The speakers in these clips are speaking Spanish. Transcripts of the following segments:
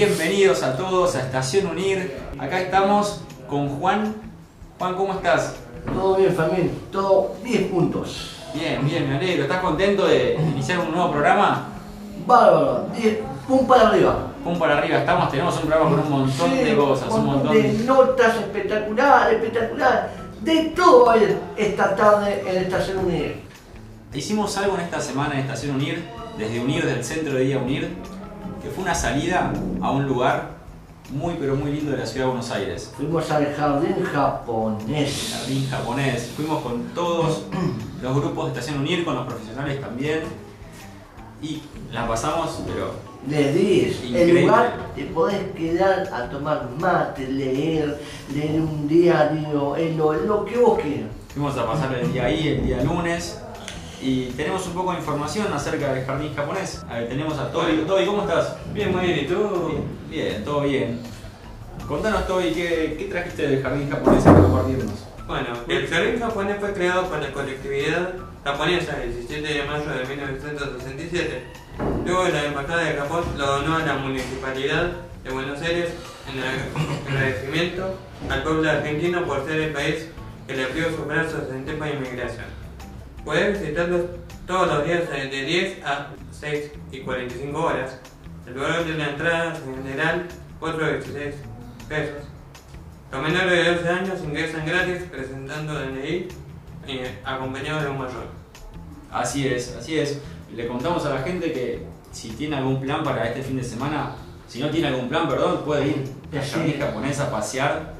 Bienvenidos a todos a Estación Unir. Acá estamos con Juan. Juan, ¿cómo estás? Todo bien, familia. Todo 10 puntos. Bien, bien, me alegro. ¿Estás contento de iniciar un nuevo programa? Bárbaro. 10 pum para arriba. Pum para arriba, estamos, tenemos un programa con un montón Sí, de cosas, un montón de notas espectaculares, espectaculares. De todo va a haber esta tarde en Estación Unida. Hicimos algo en esta semana en Estación Unir, desde Unir, del centro de día Unir, que fue una salida a un lugar muy pero muy lindo de la ciudad de Buenos Aires. Fuimos al jardín japonés. Jardín japonés. Fuimos con todos los grupos de Estación Unir, con los profesionales también. Y la pasamos, pero De 10. El lugar te podés quedar a tomar mate, leer, leer un diario, lo, lo que vos quieras. fuimos a pasar el día ahí, el día lunes. Y tenemos un poco de información acerca del jardín japonés. A ver, tenemos a Toby. Toby, ¿cómo estás? Bien, muy bien, ¿y tú? Bien, todo bien. Contanos, Toby, ¿qué, qué trajiste del jardín japonés para compartirnos? Bueno, el jardín japonés fue creado por la colectividad japonesa el 17 de mayo de 1967. Luego la embajada de Japón lo donó a la municipalidad de Buenos Aires en agradecimiento al pueblo argentino por ser el país que le abrió sus brazos en tiempo de inmigración. Puedes visitarlos todos los días de 10 a 6 y 45 horas. El valor de la entrada general 4,16 pesos. Los menores de 12 años ingresan gratis presentando DNI y acompañados de un mayor. Así es, así es. Le contamos a la gente que si tiene algún plan para este fin de semana, si no tiene algún plan, perdón, puede ir Sí. jardín japonés a pasear.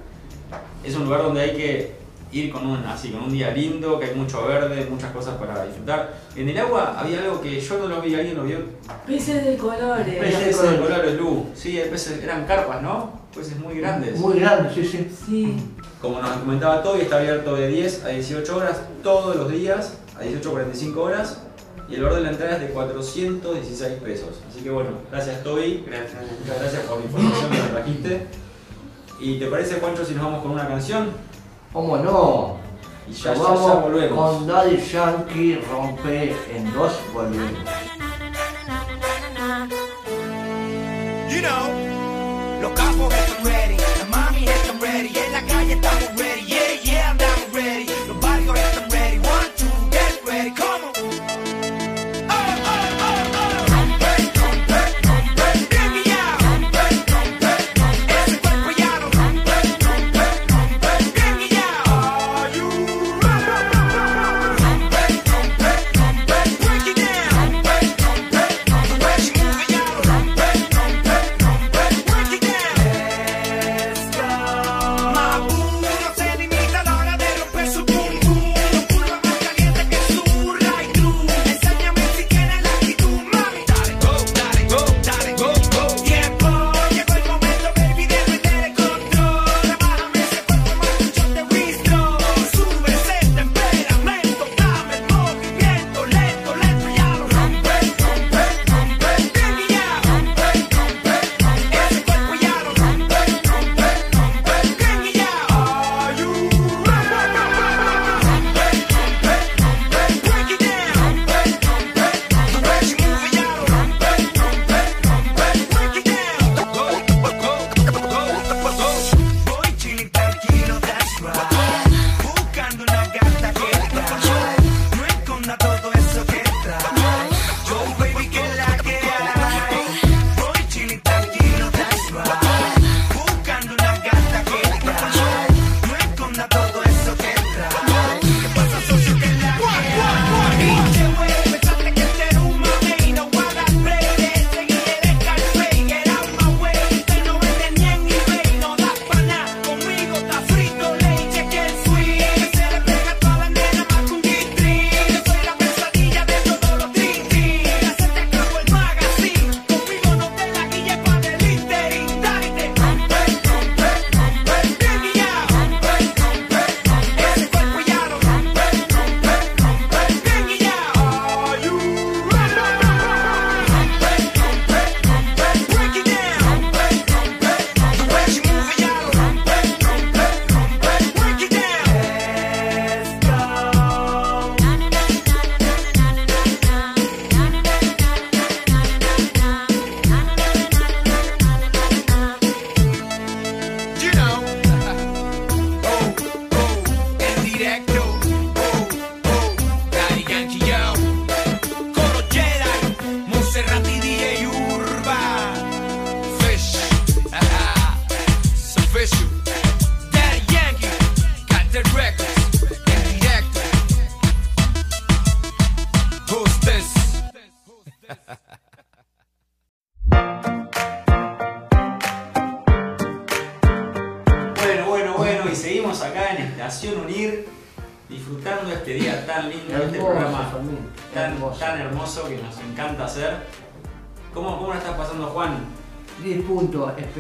Es un lugar donde hay que ir con un, así, con un día lindo, que hay mucho verde, muchas cosas para disfrutar. En el agua había algo que yo no lo vi, ¿alguien lo vio? Peces de colores. Peces de colores. Lu. Sí, peces, eran carpas, ¿no? Peces muy grandes. Muy grande, sí, sí. Sí. Como nos comentaba Toby, está abierto de 10 a 18 horas todos los días, a 18.45 horas, y el valor de la entrada es de 416 pesos. Así que bueno, gracias Toby, Gracias. muchas gracias por la información que nos trajiste. ¿Y te parece, Juancho, si nos vamos con una canción? ¿Cómo no? Y ya, ya, ya vamos volvemos. con Daddy Yankee, rompe en dos, volvemos. You know,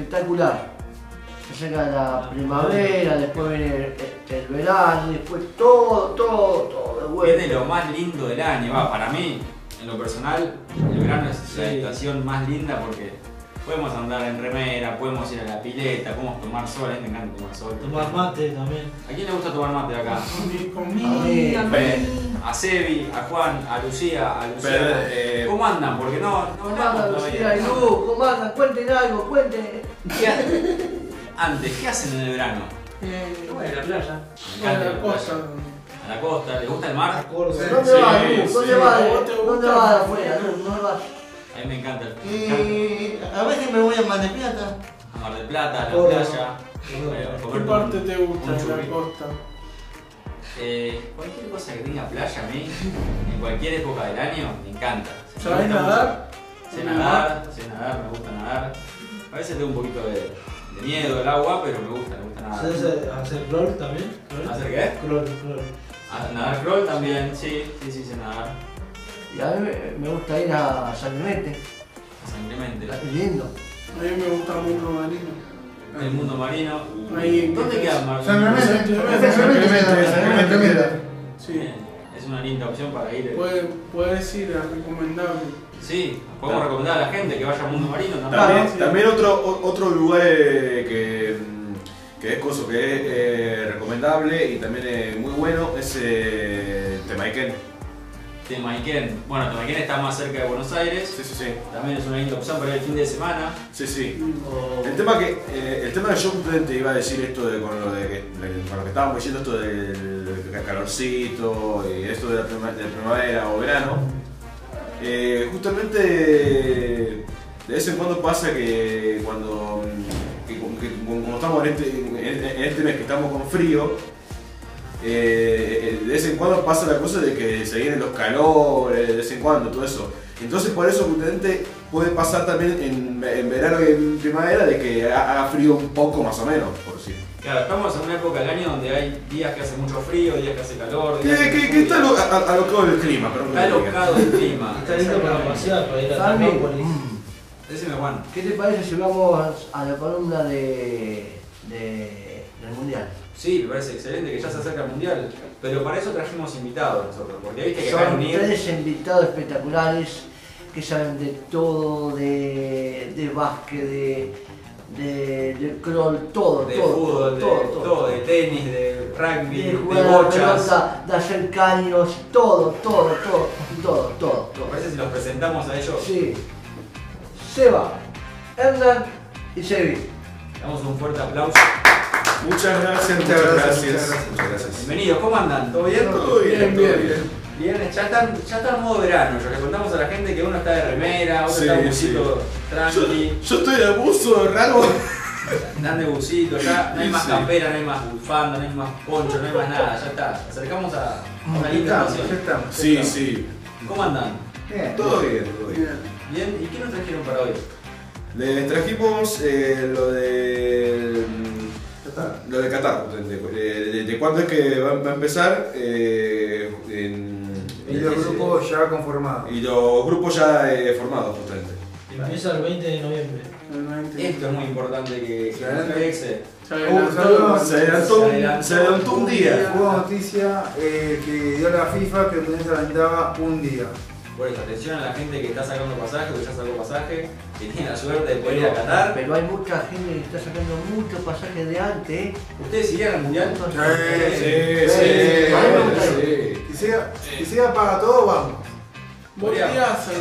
espectacular. Se llega la primavera, después viene el, verano, después todo, todo, todo de vuelta. Viene lo más lindo del año, va, para mí, en lo personal, el verano es la estación más linda porque podemos andar en remera, podemos ir a la pileta, podemos tomar sol, a mí me encanta tomar sol. Tomar mate también. ¿A quién le gusta tomar mate acá? Conmigo. A Sebi, a Juan, a Lucía, a Lucía. Pero, eh, ¿Cómo andan? Porque no, no ¿Cómo andan. Lucía y Luz? ¿Cómo andan? Cuenten algo, cuenten. ¿Qué ha- Antes, ¿qué hacen en el verano? Bueno, la playa. Me encanta a la playa. A la costa, ¿les gusta el mar? ¿Dónde Sí, vas, Luz? ¿Dónde sí. vas? ¿Vos te ¿Dónde gusta? vas afuera? Luz? ¿Dónde vas? A mí me encanta el me encanta. Y a veces me voy a Mar del Plata. A Mar del Plata, a la Córdoba. playa. eh, a ¿Qué comer parte un- te gusta un de la churri. costa? Eh, cualquier cosa que tenga playa a mí, en cualquier época del año, me encanta. Me ¿Sabés gusta nadar? mucho. Sé nadar, sé nadar, me gusta nadar. A veces tengo un poquito de, de miedo al agua, pero me gusta, me gusta nadar. ¿Sabes eh, hacer crawl también? ¿Crawl? ¿Hacer qué? Crawl, crawl. A nadar crawl también, sí, sí, sí, sé nadar. Y a mí me- gusta ir a San Clemente. Simplemente. Es lindo. A mí me gusta mucho marino. El mundo marino. Ahí en ¿Dónde queda es? Mar? San Clemente. San Clemente. San Clemente, San Clemente. Sí. Es una linda opción para ir. Puedes, puedes ir a recomendable. Sí, podemos recomendar a la gente que vaya al mundo marino también. También, sí. también otro, otro lugar eh, que, que es coso, que es eh, recomendable y también es muy bueno es eh, Temaiken. Temaiken. Bueno, Temaiken está más cerca de Buenos Aires. Sí, sí, sí. También es una linda opción para ir el fin de semana. Sí, sí. O- El tema que eh, el tema que yo te iba a decir esto de con lo de que, con lo que estábamos diciendo esto del calorcito y esto de la prima- de primavera o verano. Eh, justamente de vez en cuando pasa que cuando que, como- estamos en este, en, este mes que estamos con frío eh, de vez en cuando pasa la cosa de que se vienen los calores, de vez en cuando, todo eso. Entonces por eso justamente puede pasar también en, verano y en primavera de que ha- haga frío un poco más o menos, por decir. Claro, estamos en una época del año donde hay días que hace mucho frío, días que hace calor. Hace que está alo- a- alocado el clima, perdón. Está alocado el clima. Está lindo para pasear, para ir a. Decime, Juan. ¿qué te parece si vamos a la columna de, de- del Mundial? Sí, me parece excelente que ya se acerca el mundial. Pero para eso trajimos invitados nosotros. Porque viste que Son Unir. tres invitados espectaculares que saben de todo, de, de básquet, de, de, de crawl, todo, De todo, fútbol, de todo, todo, de tenis, de rugby, de de, jugar la bochas. pelota, de hacer caños, todo, todo, todo, todo, todo, ¿Me todo. parece si los presentamos a ellos? Sí. Seba, Hernán y Sebi. Damos un fuerte aplauso. Muchas gracias, muchas Muchas gracias. gracias, muchas gracias. Muchas gracias. Bienvenidos, ¿cómo andan? ¿Todo bien? Todo bien, Bien, todo bien. bien. Bien, ya están, ya está en modo verano. Ya le contamos a la gente que uno está de remera, otro Sí, está de sí. busito Yo, tranqui, yo estoy de abuso raro. están de busito, ya no hay más Sí. campera, no hay más bufanda, no hay más poncho, no hay más nada, ya está. Acercamos a a una Ya linda estamos, ya ocasión. estamos. ya Sí, estamos. sí. ¿Cómo andan? Bien. Todo bien, todo bien. ¿Bien? ¿Y qué nos trajeron para hoy? Les trajimos eh, lo de. Está. Lo de Qatar, justamente. de, de- de cuándo es que va, va a empezar. eh, en- Y los grupos ya conformados. y los grupos ya eh, formados, justamente. Empieza el 20 de noviembre. Esto es muy importante que, pexe. Ya Uh. Se adelantó se adelantó un día. Hubo noticia eh, que dio la FIFA que el Mundial se adelantaba un día. Por eso, atención a la gente que está sacando pasaje que ya sacó pasaje, que tiene la suerte de poder ir a Qatar. Pero hay mucha gente que está sacando muchos pasajes de antes. ¿eh? ¿Ustedes irían al mundial? Sí, Sí, sí, Eh, sí. Si sea, si sea para todo, vamos. Vos Podría- irías a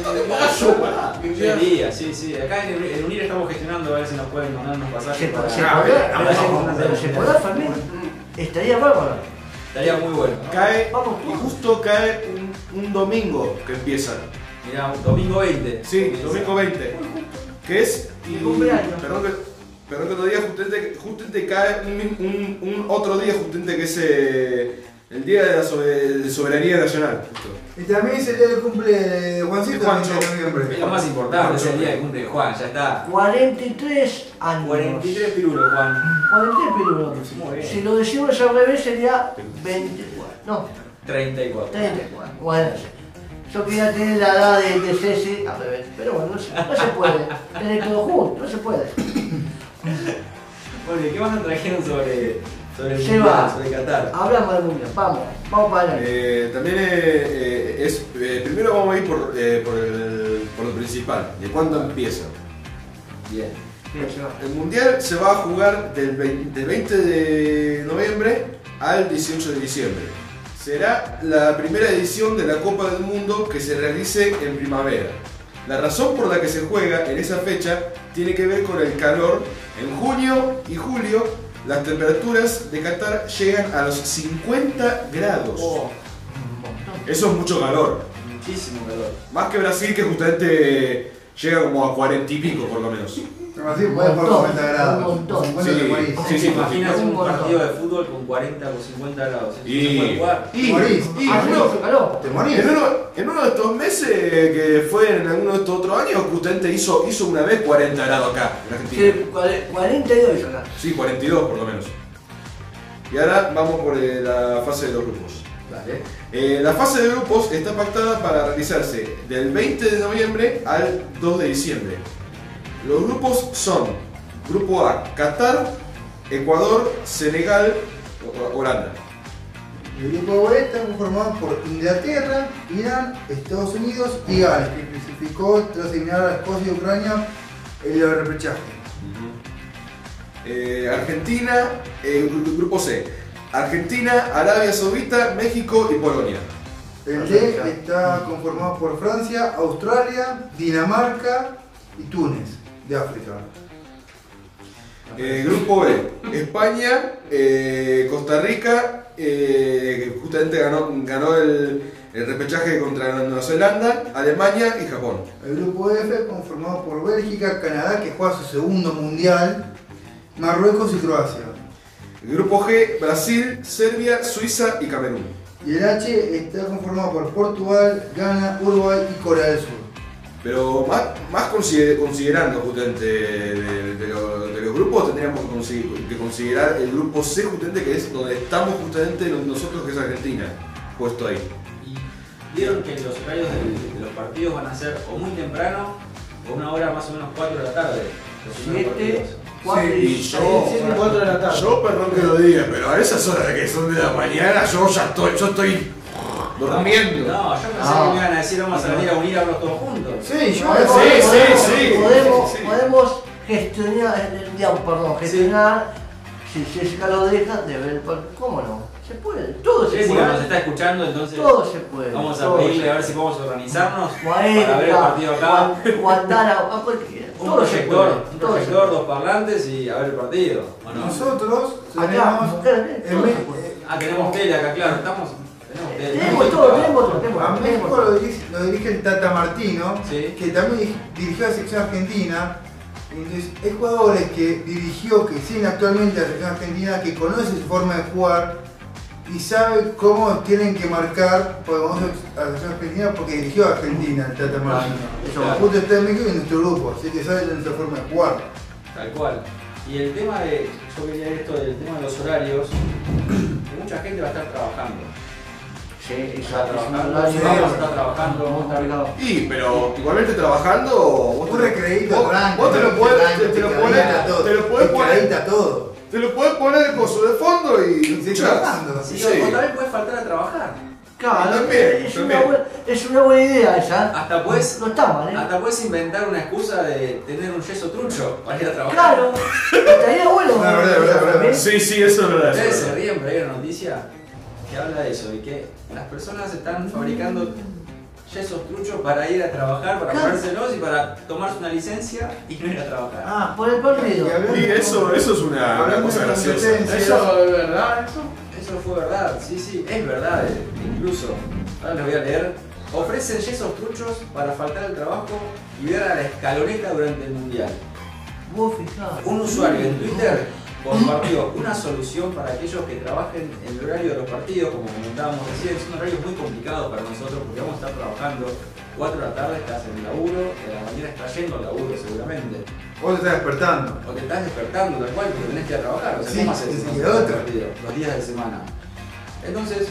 Yo iría, sí, sí. Acá en, en UNIR estamos gestionando a ver si nos pueden donar unos Se, pasajes para... se podrá. Estaría bárbaro. Estaría muy bueno. Cae, y justo cae un, domingo que empieza. Mirá, un domingo 20. Sí, Comienza. domingo 20. Que es. Mi cumpleaños. Perdón que, perdón que otro día justamente, justamente cae un, un- un otro día justamente que es eh, El día de la soberanía nacional. justo. Y también es el día del cumple de Juancito, el 20 de Es lo más importante, es el día de cumple de Juan, ya está. 43 años. 43 pirulos, Juan. 43 pirulos. Si lo decimos al revés sería 24. No, 34. 34. Bueno, yo quería tener la edad de, de Ceci. Pero bueno, no se, no se puede. Tener todo junto, no se puede. Bueno, ¿y qué más nos trajeron sobre, sobre el mundial, sobre Qatar? Hablamos del mundial. Vamos, vamos para adelante. Eh, también eh, eh, es. eh, primero vamos a ir por, eh, por, el- por lo principal, de cuándo empieza. Bien. El mundial se va a jugar del 20, del 20 de noviembre al 18 de diciembre. Será la primera edición de la Copa del Mundo que se realice en primavera. La razón por la que se juega en esa fecha tiene que ver con el calor. En junio y julio las temperaturas de Qatar llegan a los 50 grados. Oh. Eso es mucho calor. Muchísimo calor. Más que Brasil que justamente llega como a 40 y pico por lo menos. Así puede por 50 grados. Un montón. 50 Sí. Sí, sí, ¿Te imaginas un partido de fútbol con 40 o 50 grados? ¿Eso Y- puede jugar? Y, Morís. y Ah, uno-. Te morís. en, uno, en uno de estos meses que fue en alguno de estos otros años, justamente hizo, hizo una vez 40 grados acá en Argentina. Sí, cuare- 42 acá. Sí, 42 por lo menos. Y ahora vamos por eh, la fase de los grupos. Dale. Eh, la fase de grupos está pactada para realizarse del 20 de noviembre al 2 de diciembre. Los grupos son Grupo A, Qatar, Ecuador, Senegal, Holanda. El grupo B está conformado por Inglaterra, Irán, Estados Unidos y Gales, que clasificó tras eliminar a Escocia y Ucrania en el repechaje. Eh, Argentina, eh, gru- grupo C. Argentina, Arabia Saudita, México y Polonia. El D está conformado por Francia, Australia, Dinamarca y Túnez, de África. Eh, grupo B. España, eh, Costa Rica, eh, que justamente ganó, ganó el, el repechaje contra Nueva Zelanda, Alemania y Japón. El grupo F conformado por Bélgica, Canadá, que juega su segundo mundial, Marruecos y Croacia. El grupo G, Brasil, Serbia, Suiza y Camerún. Y el H está conformado por Portugal, Ghana, Uruguay y Corea del Sur. Pero más, más consider- considerando justamente de, de lo- de los grupos, tendríamos que, consi- que considerar el grupo C justamente que es donde estamos justamente nosotros que es Argentina, puesto ahí. Y vieron que los horarios de los partidos van a ser o muy temprano o una hora más o menos 4 de la tarde. Los primeros 7, partidos. 4 Sí, y yo- 7 7 y 4 de la tarde. Yo perdón que lo diga, pero a esas horas que son de la mañana yo ya estoy, yo estoy durmiendo. No, yo pensé Ah. que me iban a decir vamos a venir a unir a verlos todos juntos. Sí, yo Podemos, Sí, sí, podemos- sí. Podemos, Sí, podemos gestionar, eh, digamos, perdón, gestionar, si Jessica lo deja, de ver el partido. ¿Cómo no? Se puede, todo se Jessica nos puede. está escuchando, entonces Todo se puede. vamos a pedirle a ver si podemos organizarnos puede. para ver el partido acá. Guan- Guantánamo, a cualquiera. Un Todo proyector, un todo proyector, dos parlantes y a ver el partido. ¿o no? Nosotros Acá, tenemos mujeres, en eh, Ah, tenemos tele acá, claro, estamos. Tenemos tele. Tenemos todo, tenemos todo, a México lo dirige, lo dirige el Tata Martino, Sí. que también dirigió la selección argentina. Entonces, hay jugadores que dirigió, que siguen actualmente a la selección argentina, que conoce su forma de jugar y sabe cómo tienen que marcar vamos a la selección argentina porque dirigió a Argentina el Tata Martino. Eso Claro. Justo está en México y en nuestro grupo, así que sabe nuestra forma de jugar. Tal cual. Y el tema de, yo quería esto del tema de los horarios, que mucha gente va a estar trabajando. Está está trabajando, trabajando, cargado. Y, pero igualmente trabajando, vos Un te- recreíto vos- tranqui, vos te lo podés, te, te lo podés, te lo podés poner, todo. te lo podés poner el coso de fondo y Y trabajando. Sí, Sí. o vez puedes faltar a trabajar. Claro, También, es, también. Una buena, es una buena idea esa. Hasta puedes, No está mal, ¿eh? hasta puedes inventar una excusa de tener un yeso trucho para ir a trabajar. Claro, estaría bueno. No, verdad, verdad, verdad. Sí, sí, eso es verdad. Ustedes se ríen, pero hay una noticia que habla de eso, y que las personas están fabricando yesos truchos para ir a trabajar, para ponérselos y para tomarse una licencia y no ir a trabajar. Ah, por el partido. Y eso, eso es una, cosa de graciosa. ¿Eso es verdad? ¿Eso? Eso fue verdad, sí, sí, es verdad, eh, incluso. Ahora les voy a leer. Ofrecen yesos truchos para faltar al trabajo y ver a la escaloneta durante el mundial. Un usuario en Twitter por partido. Una solución para aquellos que trabajen en el horario de los partidos, como comentábamos recién, es un horario muy complicado para nosotros porque vamos a estar trabajando 4 de la tarde, estás en el laburo, a la mañana estás yendo al laburo seguramente. Vos te estás despertando. O te estás despertando tal cual porque tenés que ir a trabajar. O sea, Sí, ¿cómo haces sí, y otra. Los días de semana. Entonces,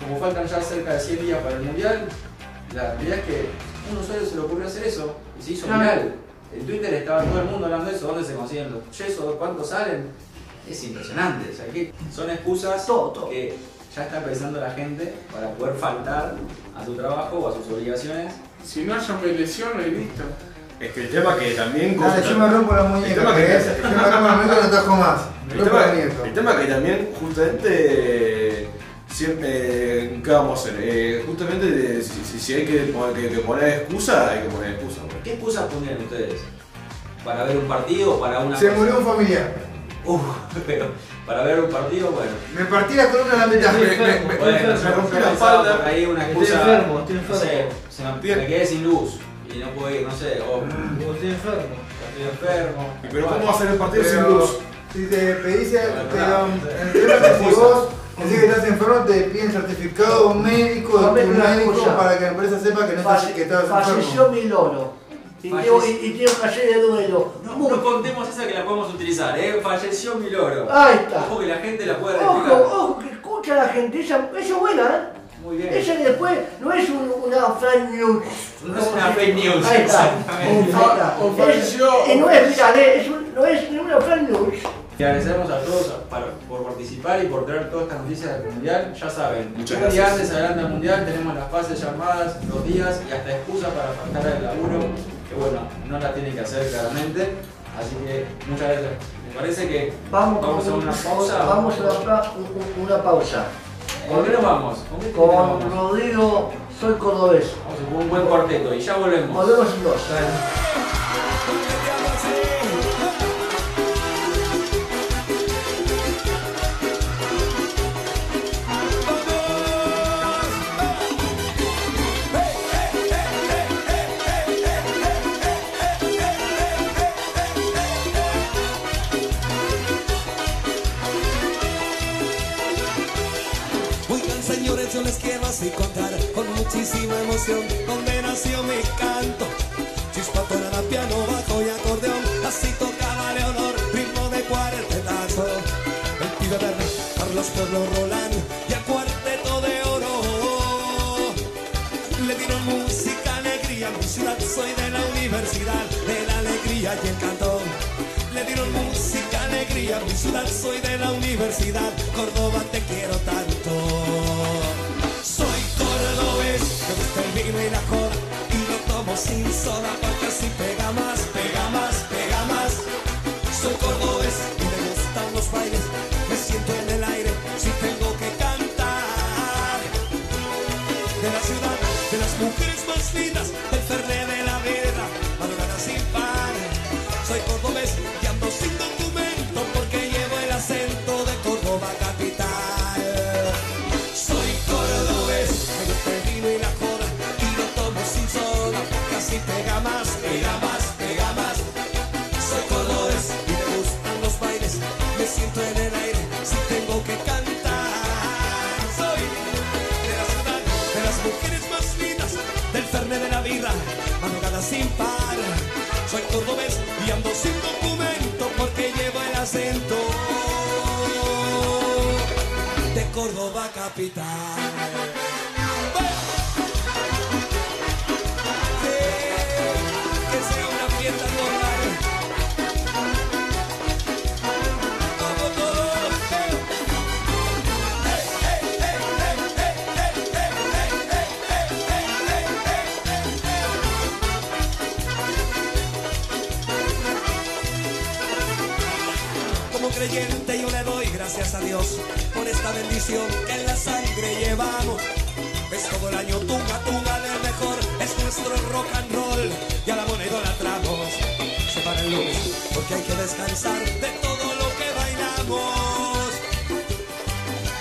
como faltan ya cerca de 100 días para el mundial, la realidad es que a un usuario se le ocurrió hacer eso y se hizo Claro. viral. En Twitter estaba todo el mundo hablando de eso, dónde se consiguen los yesos, cuántos salen. Es impresionante. O sea, que son excusas Todo, todo. que ya está pensando la gente para poder faltar a su trabajo o a sus obligaciones. Si no, yo me lesiono y listo. Es que el tema que también... Dale, yo me rompo la El muñeca. tema que-. Yo me rompo la muñeca y no tajo más. Me El tema, el que también justamente siempre ¿qué vamos a hacer? Eh, justamente si, hay que, poner- que- que poner excusa, hay que poner excusa. ¿Qué excusas ponían ustedes? ¿Para ver un partido o para una Se cosa? murió un familiar. Uf, pero para ver un partido, bueno. Me partí la columna de la mitad. Estoy Me- me- enfermo. me- Bueno, enfermo, yo me rompí la espalda. por ahí una Estoy excusa. enfermo, estoy No sé, enfermo. se me, me quedé sin luz y no puedo ir, no sé, o Estoy enfermo. estoy enfermo. Y Pero ¿cómo va a ser el partido sin luz? si te pedís, que si vos decís que estás enfermo, te piden certificado médico de tu médico para que la empresa sepa que no estás, que estás Falleció enfermo. mi loro. Y tengo que hacer de duelo. No, Muy- no contemos esa que la podemos utilizar, ¿eh? Falleció mi loro. Ahí está. Ojo que la gente la puede Ojo, replicar. ojo, que escucha la gente. Esa, esa es buena, ¿eh? Muy bien. Esa que después no es un- una fake news. No es una fake news, Ahí está. exactamente. Ahí está. O falleció. Es- y no es ¿eh? es un- no es ni una fake news. Y agradecemos a todos para- por participar y por traer todas estas noticias del mundial. Ya saben, Muchas un día antes adelante del mundial tenemos las fases llamadas, los días y hasta excusa para faltar al laburo, que bueno, no la tienen que hacer claramente. Así que muchas gracias. Me parece que Vamos, vamos a una pausa. Vamos a una, pa- un- una pausa. ¿Con qué nos vamos? ¿Con terminamos? Rodrigo, soy cordobés. Vamos a un buen cuarteto y ya volvemos. Volvemos en dos. Muchísima emoción dónde nació mi canto. Chispato era piano, bajo y acordeón, así tocaba Leonor, ritmo de cuartetazo. El pibe verde, Carlos Pueblo Roland y el cuarteto de oro. Le dieron música, alegría, mi ciudad, soy de la universidad, de la alegría y el canto. Le dieron música, alegría, mi ciudad, soy de la universidad, Córdoba te quiero tanto. Y y lo tomo sin soda, porque así pega más, pega más, pega más. Soy cordobés y me gustan los bailes, me siento en el aire, si tengo que cantar. De la ciudad, de las mujeres más lindas, del ferné Soy cordobés y ando sin documento porque llevo el acento de Córdoba capital. Yo le doy gracias a Dios por esta bendición que en la sangre llevamos. Es todo el año tunga, tunga del mejor, es nuestro rock and roll y a la moneda la tramos. Se para el lunes porque hay que descansar de todo lo que bailamos.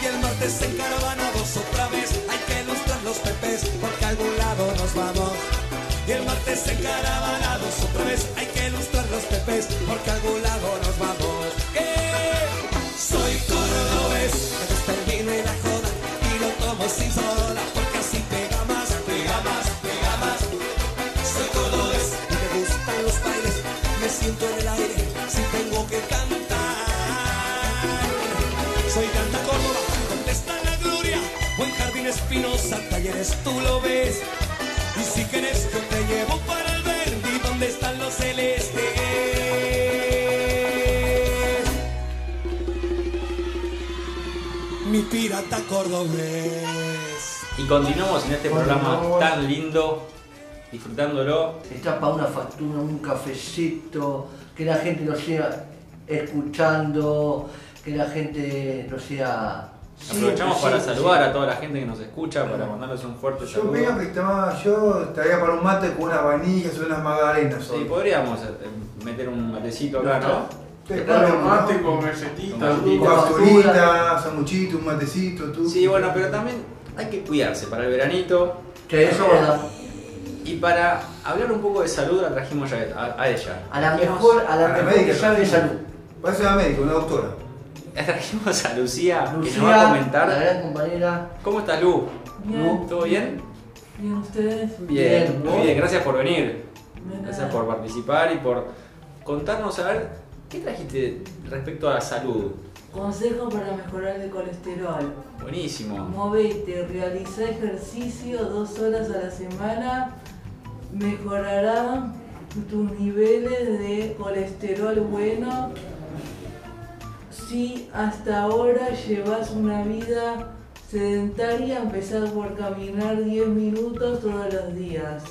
Y el martes encaravanados otra vez hay que ilustrar los pepes porque a algún lado nos vamos. Y el martes encaravanados otra vez hay que ilustrar los pepes porque a algún lado nos vamos. pistola porque así pega más, pega más, pega más. Soy cordobés y me gustan los bailes, me siento en el aire si tengo que cantar. Soy canta Córdoba, contesta la gloria, buen jardín espinosa, talleres tú lo ves. Y si quieres yo te llevo para el verde, donde están los celestes. mi pirata cordobés. Y continuamos en este programa Continuamos. tan lindo, disfrutándolo. Está para una factura, un cafecito, que la gente lo sea escuchando, que la gente lo sea. Aprovechamos para saludar a toda la gente que nos escucha, para mandarles un fuerte Yo saludo. opino que estaba, yo estaría para un mate con unas vainillas o unas magdalenas. Sí, hoy. podríamos eh, meter un matecito acá, ¿no? Sí, Claro, claro, Mate con galletita. Con Un pasturita, sanguchito, un matecito, tú. Sí, bueno, pero también hay que cuidarse para el veranito. Que eso es verdad. Y para hablar un poco de salud, la trajimos a, a- a ella. A la mejor, a la a la mejor médica que sabe de salud. Parece una médica, una doctora. La trajimos a Lucía, que Lucía, nos va a la comentar. gran compañera. ¿Cómo estás, Lu? Bien. ¿Todo bien? Bien, ustedes. Bien, Bien, muy bien, gracias por venir. Gracias por participar y por contarnos a ver qué trajiste respecto a la salud. Consejo para mejorar el colesterol. Buenísimo. Movete, realiza ejercicio dos horas a la semana. Mejorará tus niveles de colesterol bueno. Si hasta ahora llevas una vida sedentaria, empezar por caminar 10 minutos todos los días.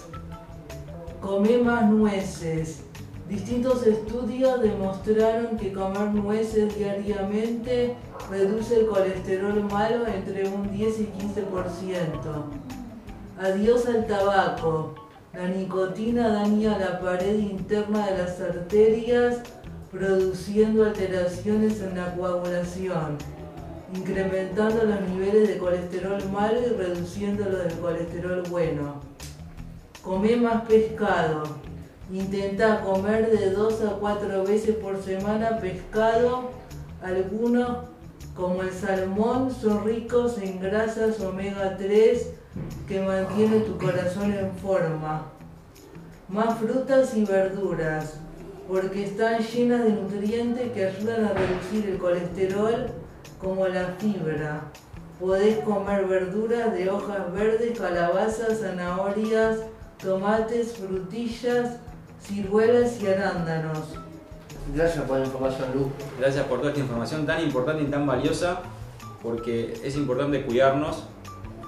Come más nueces. Distintos estudios demostraron que comer nueces diariamente reduce el colesterol malo entre un 10 y 15%. Adiós al tabaco. La nicotina daña la pared interna de las arterias, produciendo alteraciones en la coagulación, incrementando los niveles de colesterol malo y reduciendo los del colesterol bueno. Come más pescado. Intenta comer de 2 a 4 veces por semana pescado. Algunos, como el salmón, son ricos en grasas omega 3 que mantienen tu corazón en forma. Más frutas y verduras, porque están llenas de nutrientes que ayudan a reducir el colesterol, como la fibra. Podés comer verduras de hojas verdes, calabazas, zanahorias, tomates, frutillas, ciruelas y arándanos. Gracias por la información, Lu. Gracias por toda esta información tan importante y tan valiosa, porque es importante cuidarnos.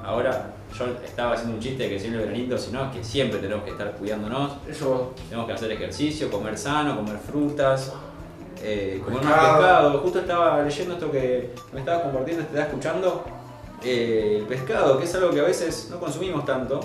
Ahora, yo estaba haciendo un chiste de que si no el veranito, sino es que siempre tenemos que estar cuidándonos. Eso, Tenemos que hacer ejercicio, comer sano, comer frutas, eh, comer más Pescado. pescado. Justo estaba leyendo esto que me estabas compartiendo, te estaba escuchando. eh, el pescado, que es algo que a veces no consumimos tanto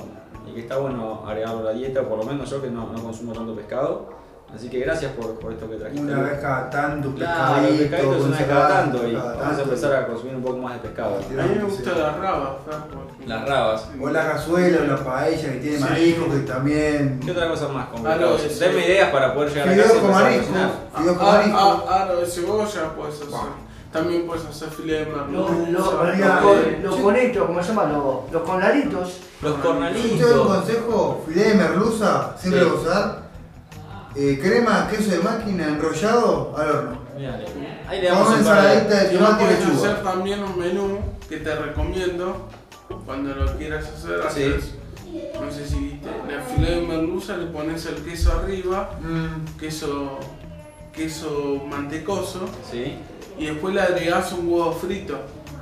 y que está bueno agregarlo a la dieta, por lo menos yo que no, no consumo tanto pescado. Así que gracias por, por esto que trajiste. Una vez cada tanto, Claro, el pescadito es una vez cada tanto y vamos a empezar a consumir un poco más de pescado. A mí me gusta la raba, Franco. Las rabas. O la cazuela o la paella que tiene marisco que también. ¿Qué otra cosa más con Ah, pescado? Denme ideas para poder llegar a casa Fideos y con empezar a marisco. cocinar. Fideos con Ah, ah, aro de cebolla puedes hacer. También puedes hacer filete de Los merluza. lo, María, lo, eh, los sí. conitos, ¿cómo se llama? Los, los conaritos. Los Yo te doy un cornalitos. consejo, filé de merluza, siempre Sí. gozar. Eh, crema, queso de máquina enrollado al horno. Mirá, Ahí le Con damos una un par de... ensaladita de tomate y lechuga. hacer también un menú que te recomiendo cuando lo quieras hacer. Sí. haces, no sé si viste, la filete de merluza le pones el queso arriba, Mm, queso, queso mantecoso, Sí. y después le agregás un huevo frito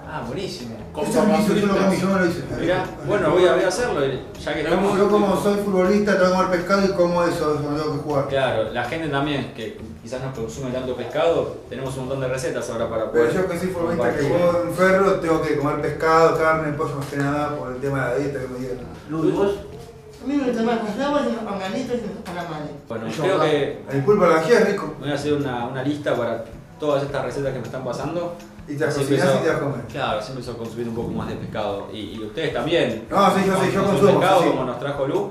Ah, buenísimo. con Eso lo yo yo no hice. Mirá, bueno, voy a, voy a hacerlo, y ya que estamos... Yo como soy futbolista, tengo que comer pescado y como eso, eso no tengo que jugar. Claro, la gente también, que quizás no consume tanto pescado, tenemos un montón de recetas ahora para Pero poder... yo que soy futbolista que juego en ferro, tengo que comer pescado, carne, pollo más que nada por el tema de la dieta que me dieron. Lu, ¿y vos? A mí me gusta más con rabas y los organitos y los calamares. Bueno, Eso creo que El pulpo a la es rico. voy a hacer una, una lista para todas estas recetas que me están pasando. Y te cocinás empiezo- y te las comes. Claro, así empiezo a consumir un poco más de pescado. Y, y ustedes también. No, sí, yo sí, yo consumo, pescado sí, como nos trajo Lu.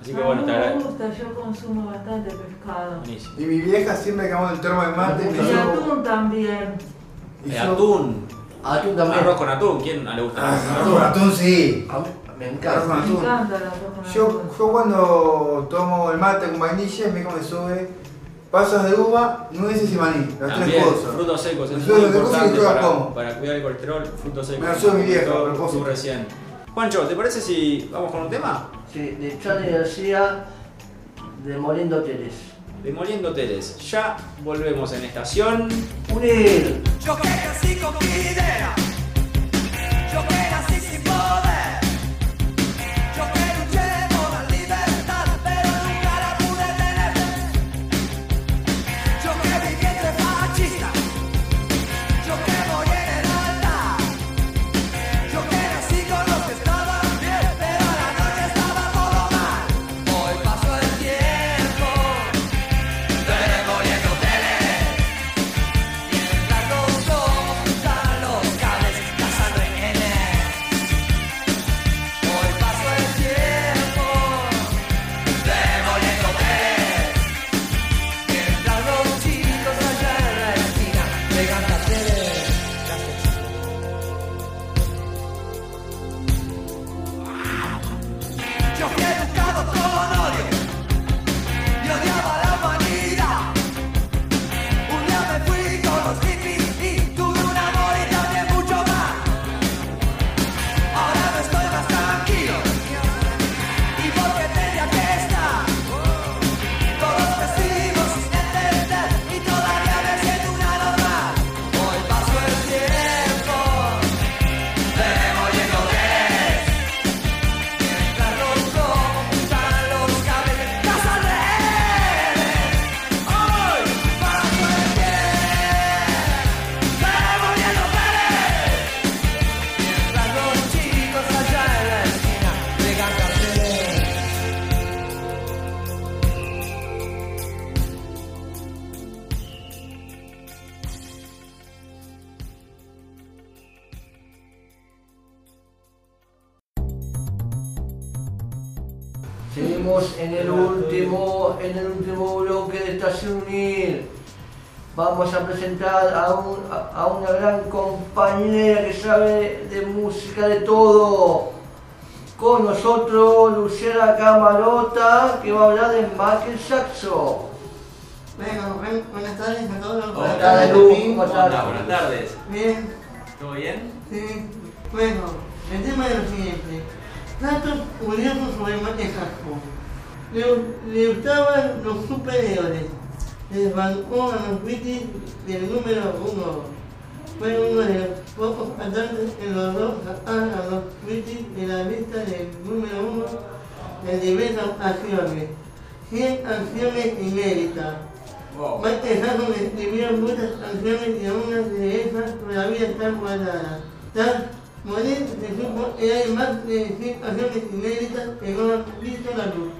Así que A bueno, mí te me agradezco. gusta, yo consumo bastante pescado. Buenísimo. Y mi vieja siempre hago el termo de mate me Y atún también. y Eh, yo- atún. Atún también. Arroz con atún. ¿Quién le gusta? Ah, el atún, atún sí. A me Arroz encanta. con Me atún. encanta la arroz con Yo, atún. yo cuando tomo el mate con vainilla, mi hijo me sube pasas de uva, nueces y maní. Las También, tres cosas. frutos secos, eso es Frutos muy importante para, como. para cuidar el colesterol, frutos secos. Me soy mi vieja, a propósito. Recién. Juancho, ¿te parece si vamos con un tema? Sí, de Charlie García, Demoliendo Hoteles. Demoliendo hoteles. Ya volvemos en estación. Unir. Yo que nací con mi idea, Seguimos en el último, en el último bloque de Estación Unir. Vamos a presentar a, un- a- una gran compañera que sabe de música de todo. Con nosotros Luciana Camarota, que va a hablar de Michael Jackson. Bueno, buen- buenas tardes a todos. Buenas tardes, Lu, buenas tardes. Bien, ¿Todo bien? sí. Bueno, el tema es lo siguiente. Datos curiosos sobre Michael Jackson. Le, le gustaban los superhéroes. Les bancó a los Beatles del número uno. Fue uno de los pocos cantantes que logró sacar a los Beatles de la lista del número uno en diversas acciones. 100 acciones inéditas. Wow. Michael Jackson escribió muchas canciones y algunas de esas todavía están guardadas. Morir, supo que hay más de 100 canciones inéditas que no han visto la luz.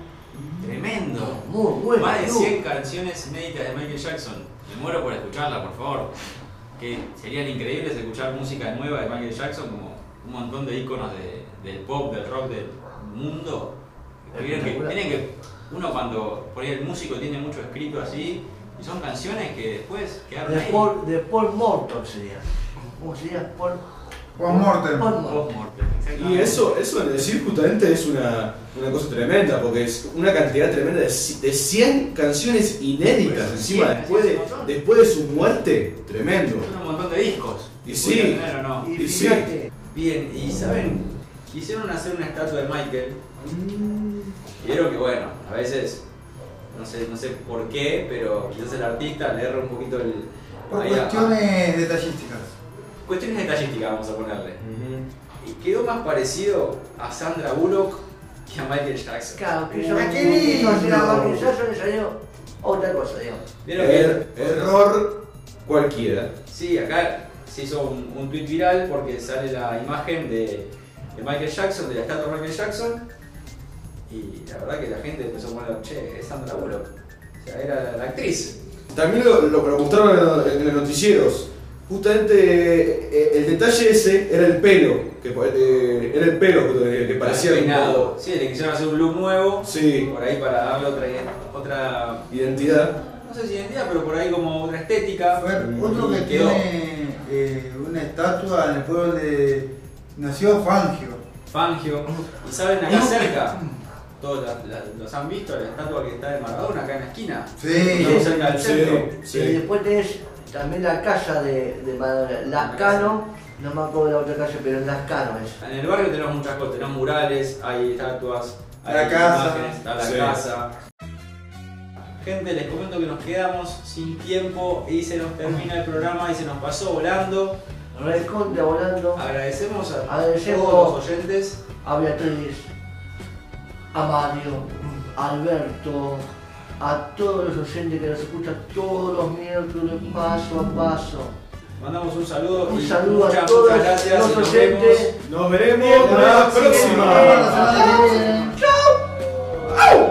Tremendo. Muy bueno. Más de Lu. 100 canciones inéditas de Michael Jackson. Me muero por escucharla, por favor. Que serían increíbles escuchar música nueva de Michael Jackson, como un montón de íconos de- del pop, del rock, del mundo. Miren que, uno cuando por ahí el músico tiene mucho escrito así, y son canciones que después quedaron De ahí. Paul, de Paul Morton sería. ¿Cómo sería? Paul, Post-mortem. Post-mortem, Y eso, eso de decir justamente es una, una cosa tremenda, porque es una cantidad tremenda de, de 100 canciones inéditas Pues, encima 100, después de, después de su muerte, tremendo. Son un montón de discos. Y sí. ¿Pudieron tener no? Y Y sí. Bien, y saben, quisieron hacer una estatua de Michael. Vieron que bueno, a veces, no sé, no sé por qué, pero quizás el artista le erra un poquito el. Por cuestiones detallísticas. Cuestiones detallísticas vamos a ponerle. Y quedó más parecido a Sandra Bullock que a Michael Jackson. claro, que yo qué lindo. Michael Jackson salió otra cosa, digamos. Er- error cualquiera. Sí, acá se hizo un, un tweet viral porque sale la imagen de, de Michael Jackson, de la estatua de Michael Jackson. Y la verdad que la gente empezó a poner, che, es Sandra Bullock. O sea, era la actriz. También lo, lo, lo mostraron en, los- en los noticieros. Justamente eh, el detalle ese era el pelo, que eh, era el pelo que, que parecía un peinado. Sí, le quisieron hacer un look nuevo. Sí, Por ahí para darle otra, otra, identidad. no sé si identidad, pero por ahí como otra estética. Fue otro que Quedó. tiene eh, una estatua en el pueblo de. Nació Fangio. Fangio. Y saben, acá cerca, todos la- la- los han visto, la estatua que está de Maradona acá en la esquina. Sí, cerca del sí. centro. Sí. Y después tenés también la casa de, de Maradona, Lascano, no me acuerdo de la otra calle, pero en Lascano es. En el barrio tenemos muchas cosas, tenemos murales, hay estatuas, hay La casa. imágenes, está la Sí. casa. Gente, les comento que nos quedamos sin tiempo y se nos termina el programa y se nos pasó volando. Recontra volando Agradecemos a Agradecemos. todos los oyentes. a Beatriz, a Mario, a Alberto, a todos los oyentes que nos escuchan todos los miércoles paso a paso. Mandamos un saludo. Un saludo muchas, a todos los oyentes. Vemos. Nos veremos la próxima. Chao.